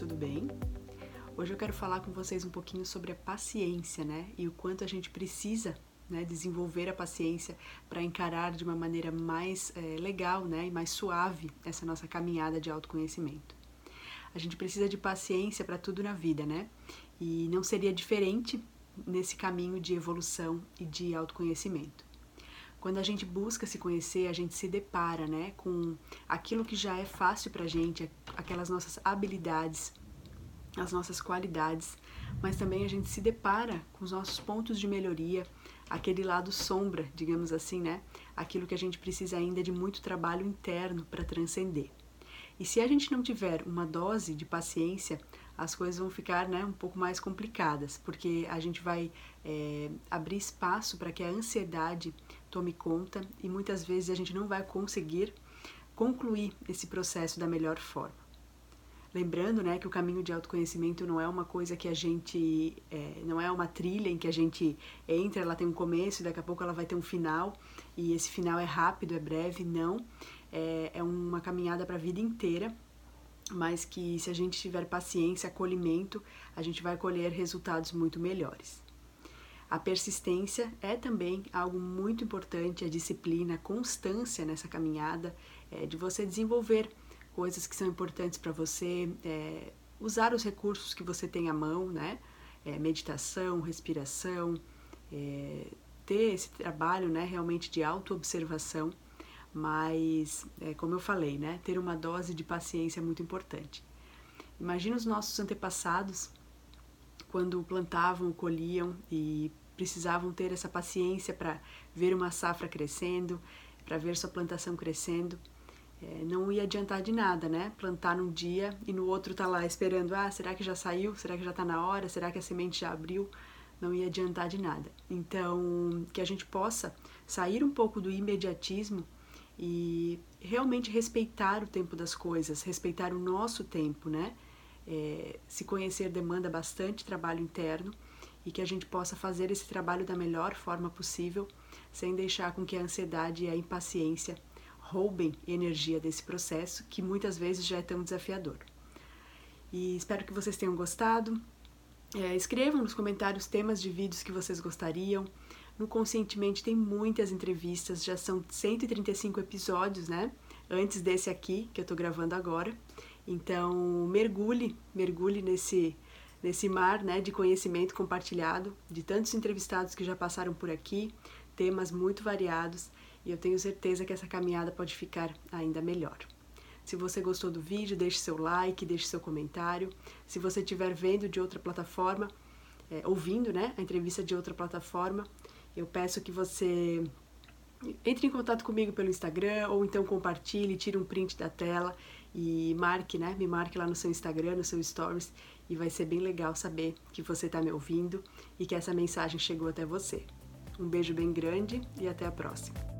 tudo bem? Hoje eu quero falar com vocês um pouquinho sobre a paciência, né? E o quanto a gente precisa né, desenvolver a paciência para encarar de uma maneira mais é, legal né, e mais suave essa nossa caminhada de autoconhecimento. A gente precisa de paciência para tudo na vida, né? E não seria diferente nesse caminho de evolução e de autoconhecimento. Quando a gente busca se conhecer, a gente se depara, né, com aquilo que já é fácil pra gente, aquelas nossas habilidades, as nossas qualidades, mas também a gente se depara com os nossos pontos de melhoria, aquele lado sombra, digamos assim, né? Aquilo que a gente precisa ainda de muito trabalho interno para transcender. E se a gente não tiver uma dose de paciência, as coisas vão ficar né, um pouco mais complicadas, porque a gente vai é, abrir espaço para que a ansiedade tome conta e muitas vezes a gente não vai conseguir concluir esse processo da melhor forma. Lembrando né, que o caminho de autoconhecimento não é uma coisa que a gente. É, não é uma trilha em que a gente entra, ela tem um começo e daqui a pouco ela vai ter um final, e esse final é rápido, é breve, não. É, é uma caminhada para a vida inteira mas que se a gente tiver paciência, acolhimento, a gente vai colher resultados muito melhores. A persistência é também algo muito importante, a disciplina, a constância nessa caminhada, é, de você desenvolver coisas que são importantes para você, é, usar os recursos que você tem à mão, né? É, meditação, respiração, é, ter esse trabalho né, realmente de autoobservação mas é, como eu falei, né, ter uma dose de paciência é muito importante. Imagina os nossos antepassados quando plantavam, colhiam e precisavam ter essa paciência para ver uma safra crescendo, para ver sua plantação crescendo. É, não ia adiantar de nada, né? Plantar num dia e no outro tá lá esperando, ah, será que já saiu? Será que já está na hora? Será que a semente já abriu? Não ia adiantar de nada. Então, que a gente possa sair um pouco do imediatismo e realmente respeitar o tempo das coisas, respeitar o nosso tempo, né? É, se conhecer demanda bastante trabalho interno e que a gente possa fazer esse trabalho da melhor forma possível, sem deixar com que a ansiedade e a impaciência roubem energia desse processo que muitas vezes já é tão desafiador. E espero que vocês tenham gostado. É, escrevam nos comentários temas de vídeos que vocês gostariam. No Conscientemente tem muitas entrevistas, já são 135 episódios, né? Antes desse aqui que eu tô gravando agora. Então, mergulhe, mergulhe nesse nesse mar, né, de conhecimento compartilhado de tantos entrevistados que já passaram por aqui, temas muito variados, e eu tenho certeza que essa caminhada pode ficar ainda melhor. Se você gostou do vídeo, deixe seu like, deixe seu comentário. Se você estiver vendo de outra plataforma, é, ouvindo né, a entrevista de outra plataforma, eu peço que você entre em contato comigo pelo Instagram ou então compartilhe, tire um print da tela e marque, né? Me marque lá no seu Instagram, no seu Stories e vai ser bem legal saber que você está me ouvindo e que essa mensagem chegou até você. Um beijo bem grande e até a próxima.